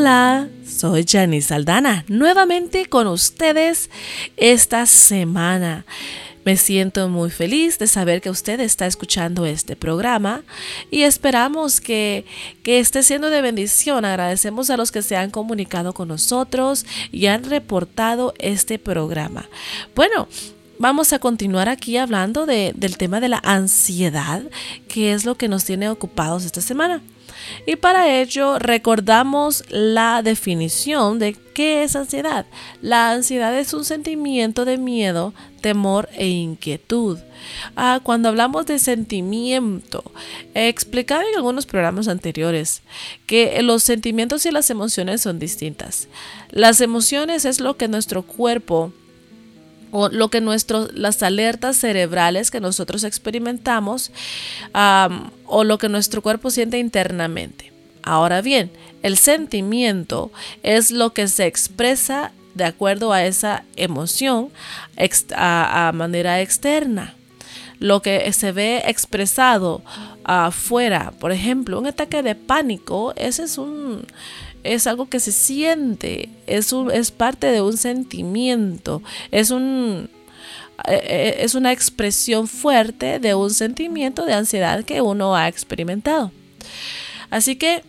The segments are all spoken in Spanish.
Hola, soy Janice Saldana, nuevamente con ustedes esta semana. Me siento muy feliz de saber que usted está escuchando este programa y esperamos que, que, esté siendo de bendición. Agradecemos a los que se han comunicado con nosotros y han reportado este programa. Bueno, Vamos a continuar aquí hablando de, del tema de la ansiedad, que es lo que nos tiene ocupados esta semana. Y para ello recordamos la definición de qué es ansiedad. La ansiedad es un sentimiento de miedo, temor e inquietud. Ah, cuando hablamos de sentimiento, he explicado en algunos programas anteriores que los sentimientos y las emociones son distintas. Las emociones es lo que nuestro cuerpo o lo que nuestros las alertas cerebrales que nosotros experimentamos o lo que nuestro cuerpo siente internamente. Ahora bien, el sentimiento es lo que se expresa de acuerdo a esa emoción a, manera externa. Lo que se ve expresado afuera, por ejemplo, un ataque de pánico, ese es un es algo que se siente, es, es parte de un sentimiento, es un, eh, eh, es una expresión fuerte de un sentimiento de ansiedad que uno ha experimentado. Así que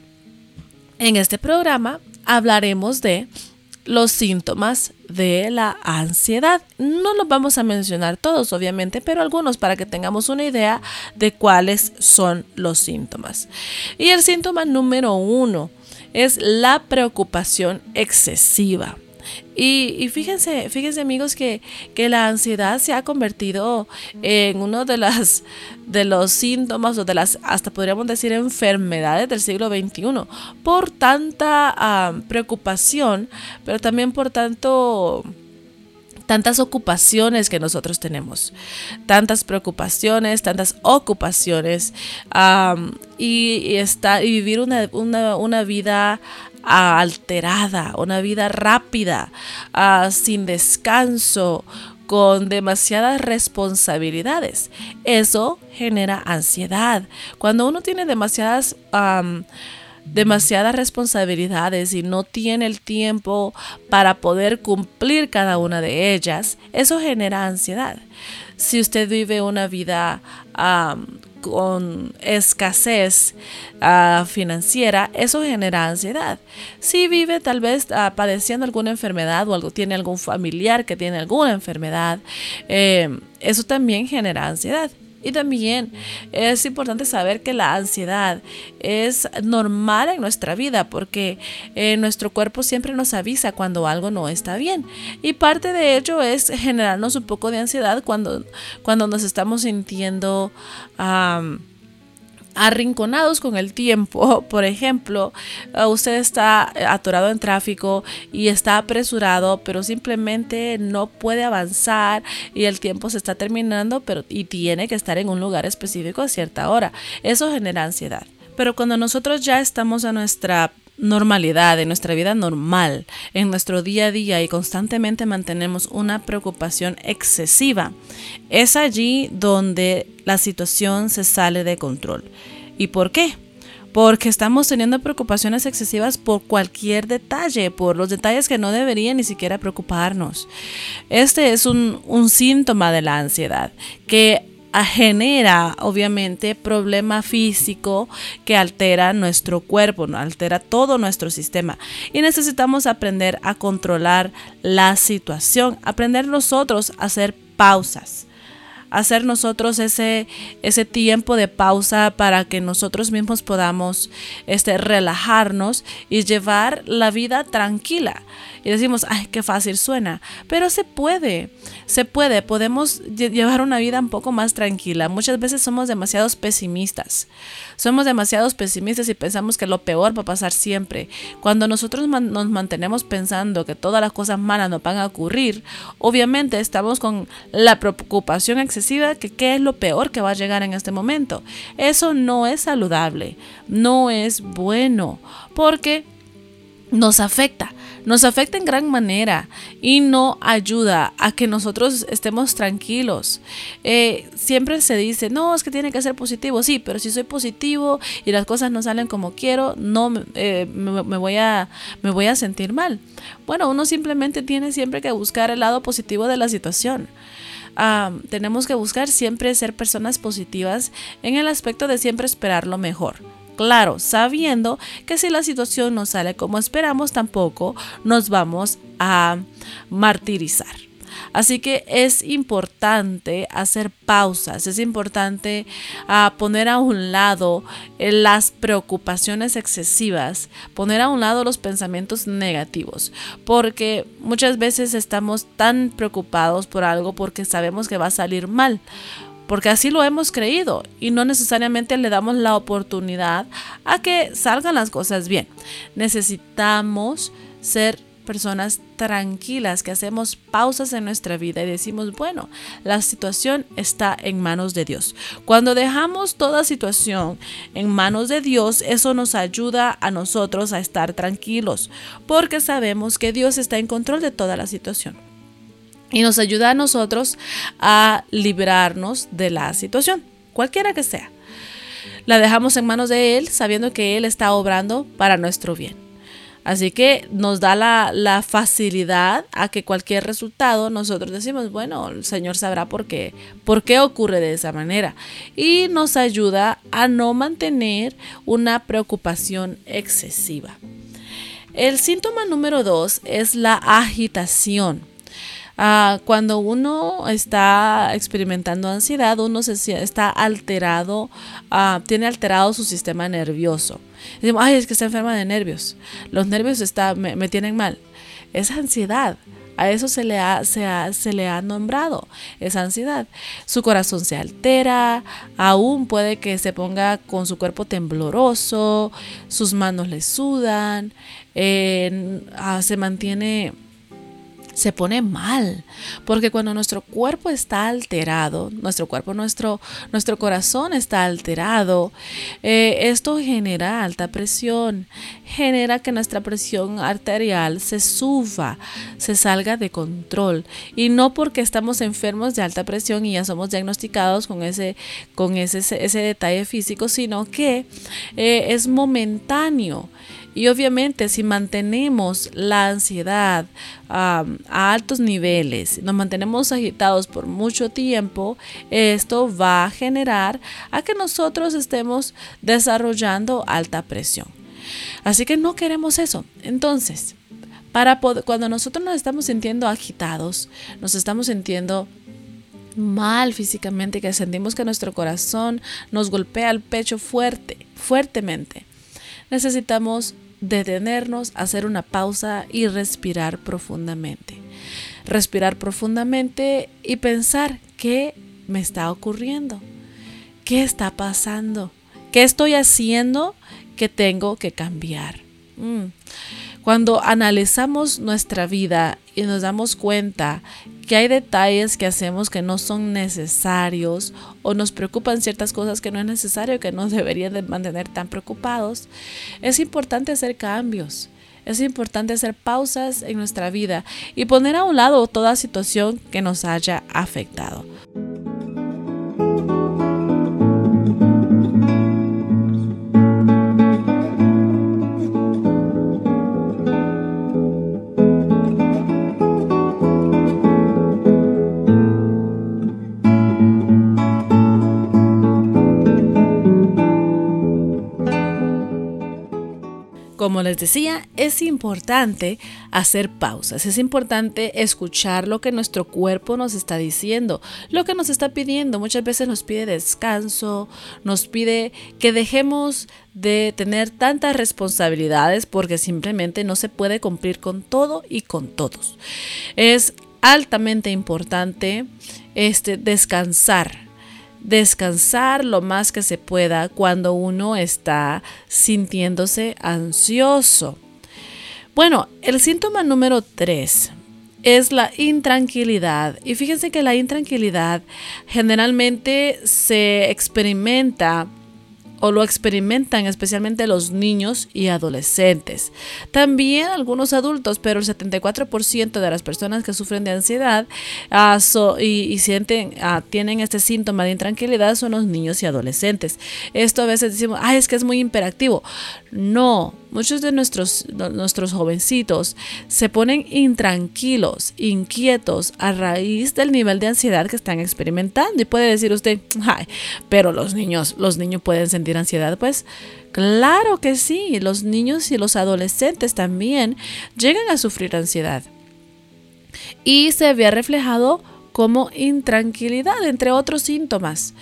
en este programa hablaremos de los síntomas de la ansiedad. No los vamos a mencionar todos, obviamente, pero algunos para que tengamos una idea de cuáles son los síntomas. Y el síntoma número uno es la preocupación excesiva. Y, fíjense, fíjense amigos que, la ansiedad se ha convertido en uno de, las, de los síntomas o de las, hasta podríamos decir, enfermedades del siglo XXI, por tanta ah, preocupación, pero también por tanto tantas ocupaciones que nosotros tenemos, tantas preocupaciones, tantas ocupaciones y, está, y vivir una, una, vida alterada, una vida rápida, ah, sin descanso, con demasiadas responsabilidades. Eso genera ansiedad. Cuando uno tiene demasiadas demasiadas responsabilidades y no tiene el tiempo para poder cumplir cada una de ellas, eso genera ansiedad. Si usted vive una vida con escasez ah, financiera, eso genera ansiedad. Si vive tal vez ah, padeciendo alguna enfermedad o algo, tiene algún familiar que tiene alguna enfermedad, eh, eso también genera ansiedad. Y también es importante saber que la ansiedad es normal en nuestra vida porque eh, nuestro cuerpo siempre nos avisa cuando algo no está bien. Y parte de ello es generarnos un poco de ansiedad cuando, cuando nos estamos sintiendo arrinconados con el tiempo. Por ejemplo, eh, usted está atorado en tráfico y está apresurado, pero simplemente no puede avanzar y el tiempo se está terminando, pero y tiene que estar en un lugar específico a cierta hora. Eso genera ansiedad. Pero cuando nosotros ya estamos a nuestra normalidad, en nuestra vida normal, en nuestro día a día y constantemente mantenemos una preocupación excesiva, es allí donde la situación se sale de control. ¿Y por qué? Porque estamos teniendo preocupaciones excesivas por cualquier detalle, por los detalles que no deberían ni siquiera preocuparnos. Este es un, un síntoma de la ansiedad, que genera obviamente problema físico que altera nuestro cuerpo, altera todo nuestro sistema y necesitamos aprender a controlar la situación, aprender nosotros a hacer pausas, hacer nosotros ese, ese tiempo de pausa para que nosotros mismos podamos este, relajarnos y llevar la vida tranquila. Y decimos, ay, qué fácil suena, pero se puede, se puede, podemos llevar una vida un poco más tranquila. Muchas veces somos demasiados pesimistas, somos demasiados pesimistas y pensamos que lo peor va a pasar siempre. Cuando nosotros nos mantenemos pensando que todas las cosas malas nos van a ocurrir, obviamente estamos con la preocupación excesiva que qué es lo peor que va a llegar en este momento. Eso no es saludable, no es bueno, porque nos afecta nos afecta en gran manera y no ayuda a que nosotros estemos tranquilos. Eh, siempre se dice, no, es que tiene que ser positivo, sí, pero si soy positivo y las cosas no salen como quiero, no eh, me, voy a, me voy a sentir mal. Bueno, uno simplemente tiene siempre que buscar el lado positivo de la situación. Tenemos que buscar siempre ser personas positivas en el aspecto de siempre esperar lo mejor claro, sabiendo que si la situación no sale como esperamos, tampoco nos vamos a martirizar. Así que es importante hacer pausas, es importante ah, poner a un lado eh, las preocupaciones excesivas, poner a un lado los pensamientos negativos, porque muchas veces estamos tan preocupados por algo porque sabemos que va a salir mal porque así lo hemos creído y no necesariamente le damos la oportunidad a que salgan las cosas bien. Necesitamos ser personas tranquilas, que hacemos pausas en nuestra vida y decimos, bueno, la situación está en manos de Dios. Cuando dejamos toda situación en manos de Dios, eso nos ayuda a nosotros a estar tranquilos, porque sabemos que Dios está en control de toda la situación y nos ayuda a nosotros a librarnos de la situación, cualquiera que sea. La dejamos en manos de Él sabiendo que Él está obrando para nuestro bien. Así que nos da la, facilidad a que cualquier resultado nosotros decimos, bueno, el Señor sabrá por qué, por qué ocurre de esa manera. Y nos ayuda a no mantener una preocupación excesiva. El síntoma número dos es la agitación. Ah, cuando uno está experimentando ansiedad, uno se, está alterado, ah, tiene alterado su sistema nervioso. Decimos, ay, es que está enferma de nervios. Los nervios está, me, tienen mal. Es ansiedad. A eso se le, ha, se, se, le ha nombrado esa ansiedad. Su corazón se altera, aún puede que se ponga con su cuerpo tembloroso, sus manos le sudan, ah, se mantiene se pone mal, porque cuando nuestro cuerpo está alterado, nuestro cuerpo, nuestro, nuestro corazón está alterado, eh, esto genera alta presión, genera que nuestra presión arterial se suba, se salga de control, y no porque estamos enfermos de alta presión y ya somos diagnosticados con ese, con ese, ese detalle físico, sino que eh, es momentáneo. Y obviamente si mantenemos la ansiedad a altos niveles, nos mantenemos agitados por mucho tiempo, esto va a generar a que nosotros estemos desarrollando alta presión. Así que no queremos eso. Entonces, para cuando nosotros nos estamos sintiendo agitados, nos estamos sintiendo mal físicamente, que sentimos que nuestro corazón nos golpea el pecho fuerte, fuertemente necesitamos detenernos, hacer una pausa y respirar profundamente. Respirar profundamente y pensar qué me está ocurriendo, qué está pasando, qué estoy haciendo que tengo que cambiar. Mm. Cuando analizamos nuestra vida y nos damos cuenta que hay detalles que hacemos que no son necesarios o nos preocupan ciertas cosas que no es necesario, que nos deberían de mantener tan preocupados, es importante hacer cambios. Es importante hacer pausas en nuestra vida y poner a un lado toda situación que nos haya afectado. Como les decía, es importante hacer pausas, es importante escuchar lo que nuestro cuerpo nos está diciendo, lo que nos está pidiendo. Muchas veces nos pide descanso, nos pide que dejemos de tener tantas responsabilidades porque simplemente no se puede cumplir con todo y con todos. Es altamente importante este descansar descansar lo más que se pueda cuando uno está sintiéndose ansioso. Bueno, el síntoma número 3 es la intranquilidad. Y fíjense que la intranquilidad generalmente se experimenta o lo experimentan especialmente los niños y adolescentes. También algunos adultos, pero el 74% de las personas que sufren de ansiedad ah, y, sienten, ah, tienen este síntoma de intranquilidad son los niños y adolescentes. Esto a veces decimos, ay, es que es muy imperactivo. No, muchos de nuestros, nuestros jovencitos se ponen intranquilos, inquietos a raíz del nivel de ansiedad que están experimentando. Y puede decir usted, ay, pero los niños, los niños pueden sentir ansiedad. Pues claro que sí, los niños y los adolescentes también llegan a sufrir ansiedad. Y se había reflejado como intranquilidad, entre otros síntomas.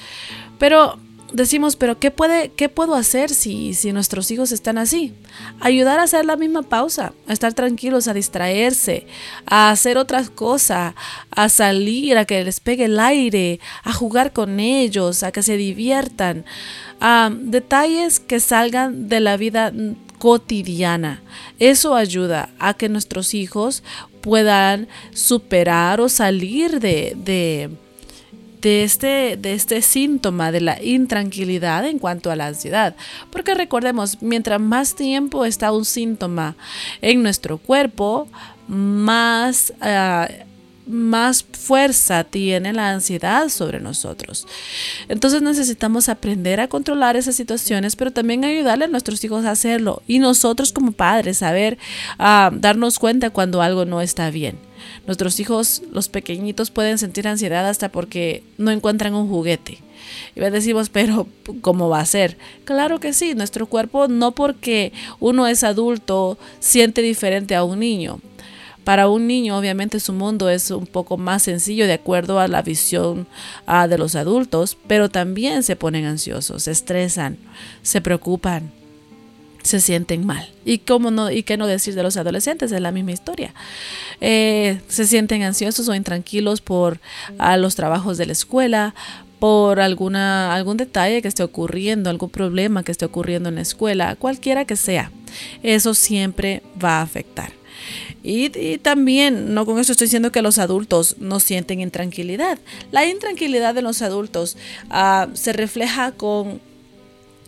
Pero decimos, pero ¿qué, puede, qué puedo hacer si, si nuestros hijos están así? Ayudar a hacer la misma pausa, a estar tranquilos, a distraerse, a hacer otras cosas, a salir, a que les pegue el aire, a jugar con ellos, a que se diviertan. a detalles que salgan de la vida cotidiana. Eso ayuda a que nuestros hijos puedan superar o salir de, de de este, de este síntoma de la intranquilidad en cuanto a la ansiedad. Porque recordemos, mientras más tiempo está un síntoma en nuestro cuerpo, más... Ah, más fuerza tiene la ansiedad sobre nosotros. Entonces necesitamos aprender a controlar esas situaciones, pero también ayudarle a nuestros hijos a hacerlo. Y nosotros como padres, saber ah, darnos cuenta cuando algo no está bien. Nuestros hijos, los pequeñitos, pueden sentir ansiedad hasta porque no encuentran un juguete. Y decimos, pero ¿cómo va a ser? Claro que sí, nuestro cuerpo no porque uno es adulto siente diferente a un niño. Para un niño, obviamente, su mundo es un poco más sencillo de acuerdo a la visión ah, de los adultos, pero también se ponen ansiosos, se estresan, se preocupan se sienten mal. Y cómo no, y qué no decir de los adolescentes, es la misma historia. Eh, se sienten ansiosos o intranquilos por los trabajos de la escuela, por alguna, algún detalle que esté ocurriendo, algún problema que esté ocurriendo en la escuela, cualquiera que sea. Eso siempre va a afectar. Y, también, no con eso estoy diciendo que los adultos no sienten intranquilidad. La intranquilidad de los adultos ah, se refleja con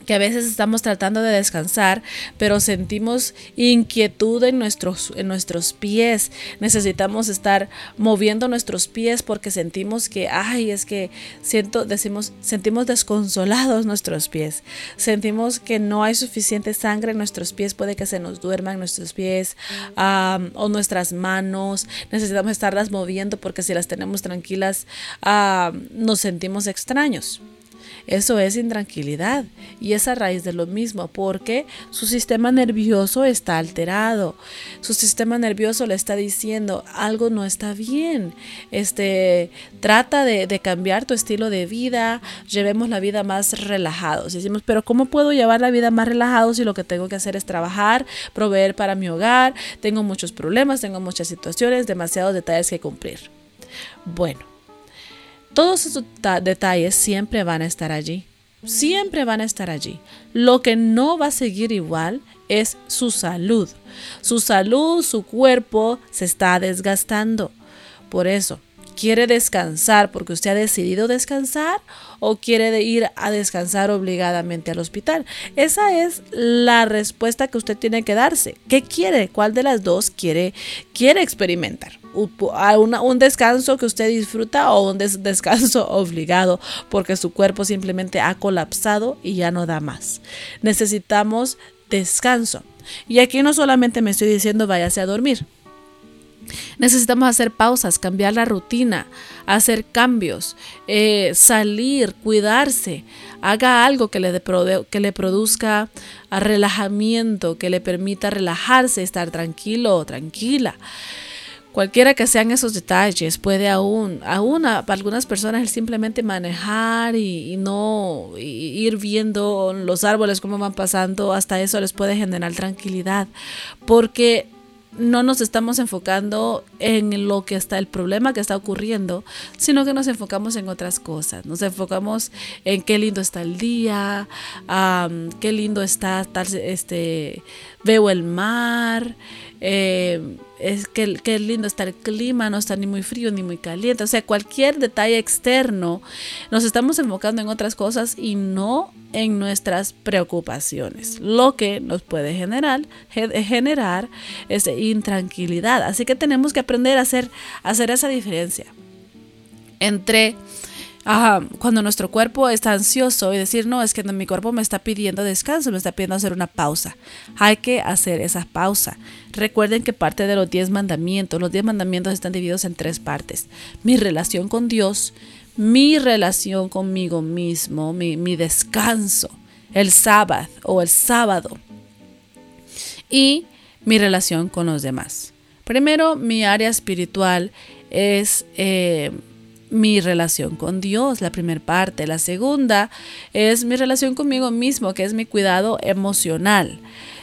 que a veces estamos tratando de descansar, pero sentimos inquietud en nuestros, en nuestros pies. Necesitamos estar moviendo nuestros pies porque sentimos que, ay, es que siento, decimos, sentimos desconsolados nuestros pies. Sentimos que no hay suficiente sangre en nuestros pies, puede que se nos duerman nuestros pies o nuestras manos. Necesitamos estarlas moviendo porque si las tenemos tranquilas nos sentimos extraños. Eso es intranquilidad y es a raíz de lo mismo porque su sistema nervioso está alterado. Su sistema nervioso le está diciendo algo no está bien. Este, trata de, cambiar tu estilo de vida, llevemos la vida más relajados. Decimos, pero ¿cómo puedo llevar la vida más relajado si lo que tengo que hacer es trabajar, proveer para mi hogar? Tengo muchos problemas, tengo muchas situaciones, demasiados detalles que cumplir. Bueno, todos esos detalles siempre van a estar allí. Siempre van a estar allí. Lo que no va a seguir igual es su salud. Su salud, su cuerpo se está desgastando. Por eso, ¿quiere descansar porque usted ha decidido descansar o quiere ir a descansar obligadamente al hospital? Esa es la respuesta que usted tiene que darse. ¿Qué quiere? ¿Cuál de las dos quiere, quiere experimentar? un descanso que usted disfruta o un descanso obligado porque su cuerpo simplemente ha colapsado y ya no da más. Necesitamos descanso. Y aquí no solamente me estoy diciendo váyase a dormir. Necesitamos hacer pausas, cambiar la rutina, hacer cambios, eh, salir, cuidarse. Haga algo que le, que le produzca relajamiento, que le permita relajarse, estar tranquilo o tranquila. Cualquiera que sean esos detalles, puede aún, aún para algunas personas simplemente manejar y, no ir viendo los árboles cómo van pasando, hasta eso les puede generar tranquilidad, porque no nos estamos enfocando en lo que está el problema que está ocurriendo, sino que nos enfocamos en otras cosas. Nos enfocamos en qué lindo está el día, qué lindo está tal, este, veo el mar, eh, es que, que, lindo está el clima, no está ni muy frío ni muy caliente. O sea, cualquier detalle externo, nos estamos enfocando en otras cosas y no en nuestras preocupaciones, lo que nos puede generar, generar intranquilidad. Así que tenemos que aprender a hacer, a hacer esa diferencia entre cuando nuestro cuerpo está ansioso y decir, no, es que mi cuerpo me está pidiendo descanso, me está pidiendo hacer una pausa. Hay que hacer esa pausa. Recuerden que parte de los 10 mandamientos, los 10 mandamientos están divididos en tres partes. Mi relación con Dios, mi relación conmigo mismo, mi, descanso, el sábado o el sábado y mi relación con los demás. Primero, mi área espiritual es... Eh, mi relación con Dios, la primera parte. La segunda es mi relación conmigo mismo, que es mi cuidado emocional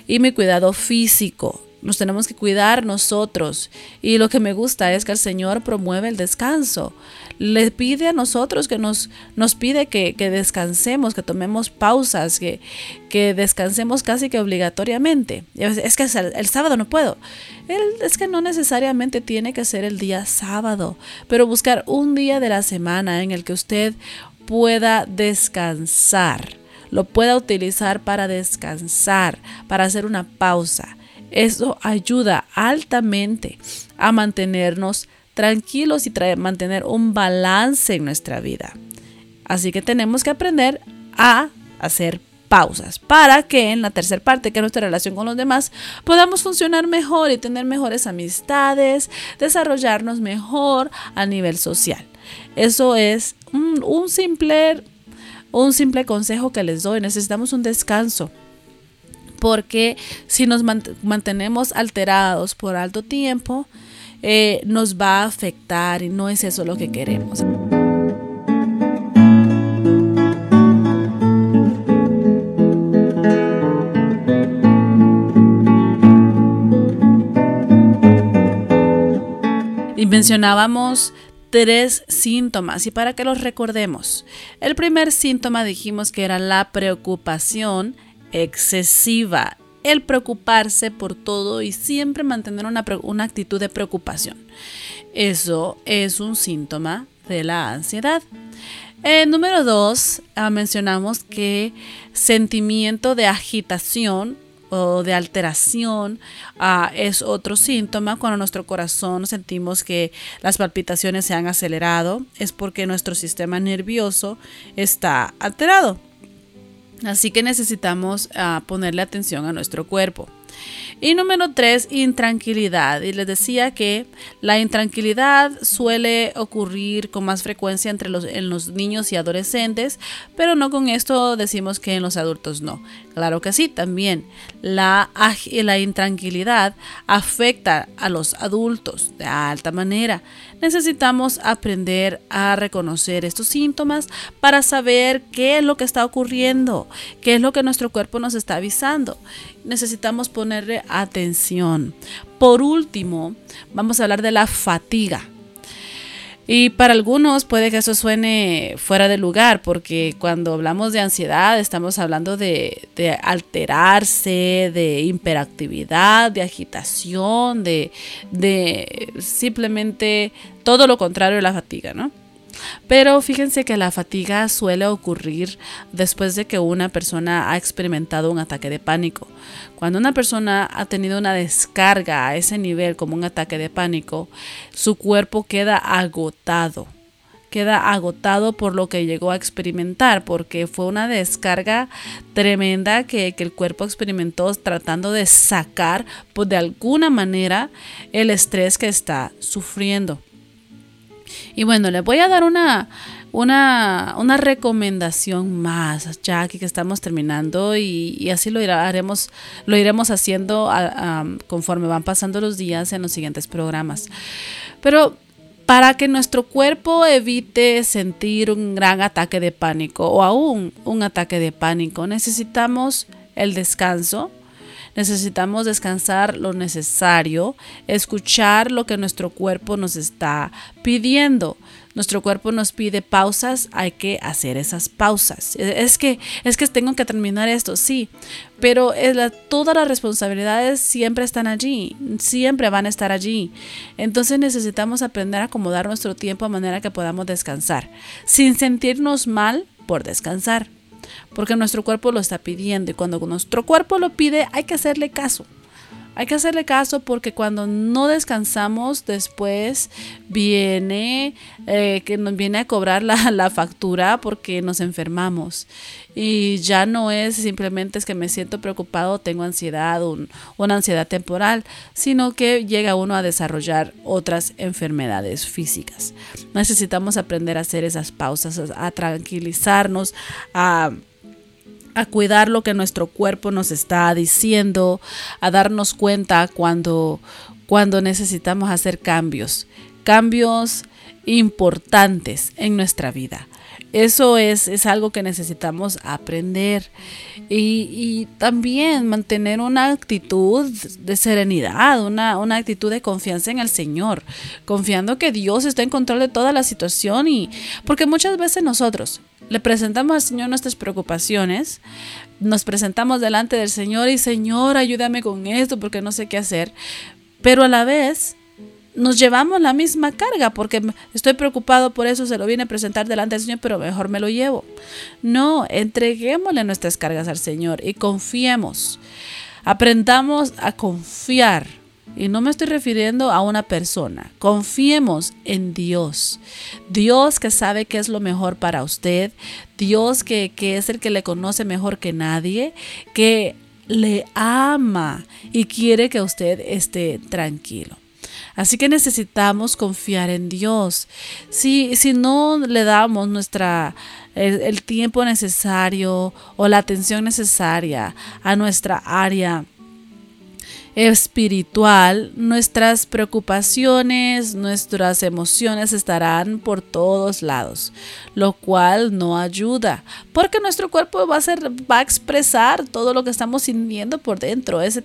y mi cuidado físico. Nos tenemos que cuidar nosotros. Y lo que me gusta es que el Señor promueve el descanso le pide a nosotros que nos, nos pide que, descansemos, que tomemos pausas, que, que descansemos casi que obligatoriamente. Es que el, sábado no puedo. es que no necesariamente tiene que ser el día sábado, pero buscar un día de la semana en el que usted pueda descansar, lo pueda utilizar para descansar, para hacer una pausa. Eso ayuda altamente a mantenernos tranquilos y mantener un balance en nuestra vida. Así que tenemos que aprender a hacer pausas para que en la tercera parte, que es nuestra relación con los demás, podamos funcionar mejor y tener mejores amistades, desarrollarnos mejor a nivel social. Eso es un, simple, un simple consejo que les doy. Necesitamos un descanso porque si nos mantenemos alterados por alto tiempo, eh, nos va a afectar y no es eso lo que queremos. Y mencionábamos tres síntomas y para que los recordemos. El primer síntoma dijimos que era la preocupación excesiva el preocuparse por todo y siempre mantener una, actitud de preocupación. Eso es un síntoma de la ansiedad. Eh, número dos, ah, mencionamos que sentimiento de agitación o de alteración ah, es otro síntoma. Cuando nuestro corazón sentimos que las palpitaciones se han acelerado, es porque nuestro sistema nervioso está alterado. Así que necesitamos ah, ponerle atención a nuestro cuerpo. Y número tres, intranquilidad. Y les decía que la intranquilidad suele ocurrir con más frecuencia entre en los niños y adolescentes, pero no con esto decimos que en los adultos no. Claro que sí, también la, la intranquilidad afecta a los adultos de alta manera. Necesitamos aprender a reconocer estos síntomas para saber qué es lo que está ocurriendo, qué es lo que nuestro cuerpo nos está avisando. Necesitamos ponerle atención. Por último, vamos a hablar de la fatiga. Y para algunos puede que eso suene fuera de lugar, porque cuando hablamos de ansiedad estamos hablando de, alterarse, de hiperactividad, de agitación, de, de simplemente todo lo contrario de la fatiga, ¿no? Pero fíjense que la fatiga suele ocurrir después de que una persona ha experimentado un ataque de pánico. Cuando una persona ha tenido una descarga a ese nivel como un ataque de pánico, su cuerpo queda agotado queda agotado por lo que llegó a experimentar, porque fue una descarga tremenda que, el cuerpo experimentó tratando de sacar pues, de alguna manera el estrés que está sufriendo. Y bueno, les voy a dar una, una, recomendación más, ya que estamos terminando y, así lo, haremos, lo iremos haciendo conforme van pasando los días en los siguientes programas. Pero para que nuestro cuerpo evite sentir un gran ataque de pánico o aún un ataque de pánico, necesitamos el descanso, necesitamos descansar lo necesario, escuchar lo que nuestro cuerpo nos está pidiendo. Nuestro cuerpo nos pide pausas, hay que hacer esas pausas. Es que es que tengo que terminar esto, sí, pero todas las responsabilidades siempre están allí, siempre van a estar allí. Entonces necesitamos aprender a acomodar nuestro tiempo a manera que podamos descansar, sin sentirnos mal por descansar, porque nuestro cuerpo lo está pidiendo y cuando nuestro cuerpo lo pide hay que hacerle caso. Hay que hacerle caso porque cuando no descansamos después viene eh, que nos viene a cobrar la, factura porque nos enfermamos. Y ya no es simplemente es que me siento preocupado, tengo ansiedad, una ansiedad temporal, sino que llega uno a desarrollar otras enfermedades físicas. Necesitamos aprender a hacer esas pausas, a tranquilizarnos, a a cuidar lo que nuestro cuerpo nos está diciendo, a darnos cuenta cuando, cuando necesitamos hacer cambios, cambios importantes en nuestra vida. Eso es, es algo que necesitamos aprender y, también mantener una actitud de serenidad, una, una, actitud de confianza en el Señor, confiando que Dios está en control de toda la situación y porque muchas veces nosotros le presentamos al Señor nuestras preocupaciones, nos presentamos delante del Señor y Señor, ayúdame con esto porque no sé qué hacer, pero a la vez nos llevamos la misma carga porque estoy preocupado por eso, se lo viene a presentar delante del Señor, pero mejor me lo llevo. No, entreguémosle nuestras cargas al Señor y confiemos. Aprendamos a confiar. Y no me estoy refiriendo a una persona. Confiemos en Dios. Dios que sabe qué es lo mejor para usted. Dios que, que es el que le conoce mejor que nadie. Que le ama y quiere que usted esté tranquilo. Así que necesitamos confiar en Dios. Si, si no le damos nuestra, el, tiempo necesario o la atención necesaria a nuestra área espiritual, nuestras preocupaciones, nuestras emociones estarán por todos lados, lo cual no ayuda, porque nuestro cuerpo va a ser va a expresar todo lo que estamos sintiendo por dentro, ese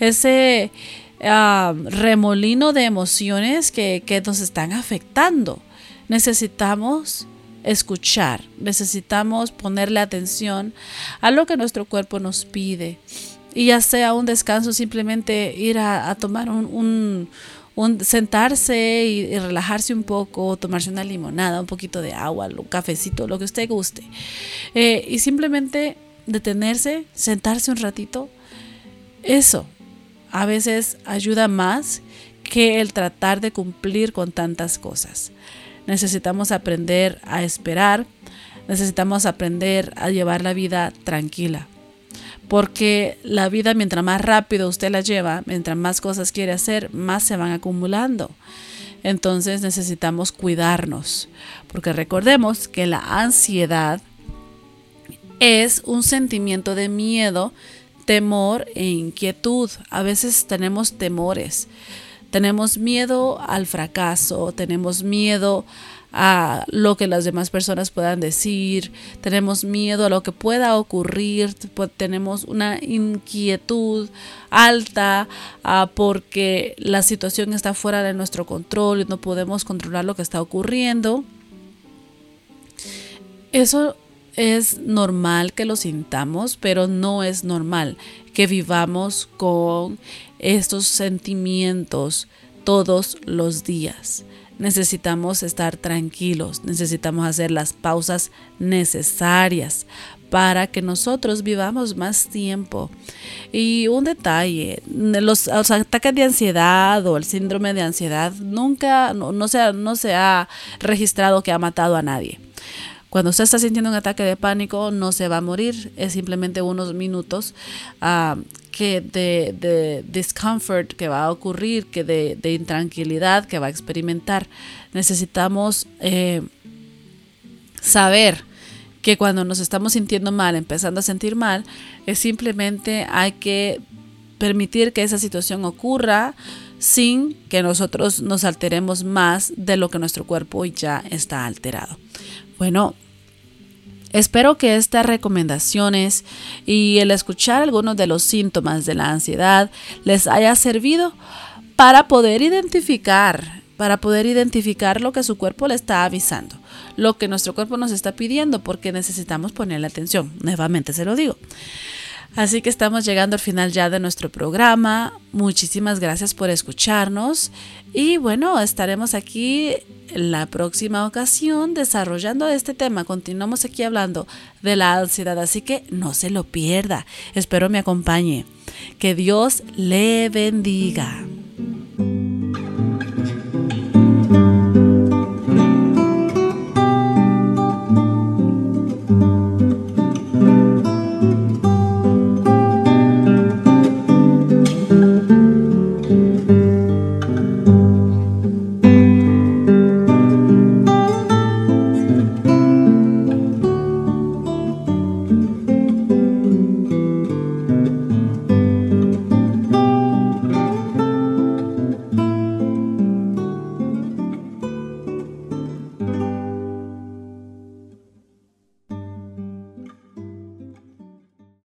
ese remolino de emociones que, que nos están afectando. Necesitamos escuchar, necesitamos ponerle atención a lo que nuestro cuerpo nos pide. Y ya sea un descanso, simplemente ir a, tomar un, un, sentarse y, relajarse un poco, tomarse una limonada, un poquito de agua, un cafecito, lo que usted guste. Eh, y simplemente detenerse, sentarse un ratito. Eso, a veces ayuda más que el tratar de cumplir con tantas cosas. Necesitamos aprender a esperar, necesitamos aprender a llevar la vida tranquila. Porque la vida, mientras más rápido usted la lleva, mientras más cosas quiere hacer, más se van acumulando. Entonces necesitamos cuidarnos. Porque recordemos que la ansiedad es un sentimiento de miedo temor e inquietud. A veces tenemos temores. Tenemos miedo al fracaso, tenemos miedo a lo que las demás personas puedan decir, tenemos miedo a lo que pueda ocurrir, tenemos una inquietud alta ah, porque la situación está fuera de nuestro control y no podemos controlar lo que está ocurriendo. Eso es normal que lo sintamos, pero no es normal que vivamos con estos sentimientos todos los días. Necesitamos estar tranquilos, necesitamos hacer las pausas necesarias para que nosotros vivamos más tiempo. Y un detalle, los, ataques de ansiedad o el síndrome de ansiedad nunca, no, se, no se ha registrado que ha matado a nadie. Cuando usted está sintiendo un ataque de pánico, no se va a morir, es simplemente unos minutos ah, de, discomfort que va a ocurrir, que de, de, intranquilidad que va a experimentar. Necesitamos eh, saber que cuando nos estamos sintiendo mal, empezando a sentir mal, es simplemente hay que permitir que esa situación ocurra sin que nosotros nos alteremos más de lo que nuestro cuerpo ya está alterado. Bueno, espero que estas recomendaciones y el escuchar algunos de los síntomas de la ansiedad les haya servido para poder identificar, para poder identificar lo que su cuerpo le está avisando lo que nuestro cuerpo nos está pidiendo porque necesitamos ponerle atención. Nuevamente se lo digo. Así que estamos llegando al final ya de nuestro programa. Muchísimas gracias por escucharnos y bueno, estaremos aquí en la próxima ocasión desarrollando este tema. Continuamos aquí hablando de la ansiedad, así que no se lo pierda. Espero me acompañe. Que Dios le bendiga.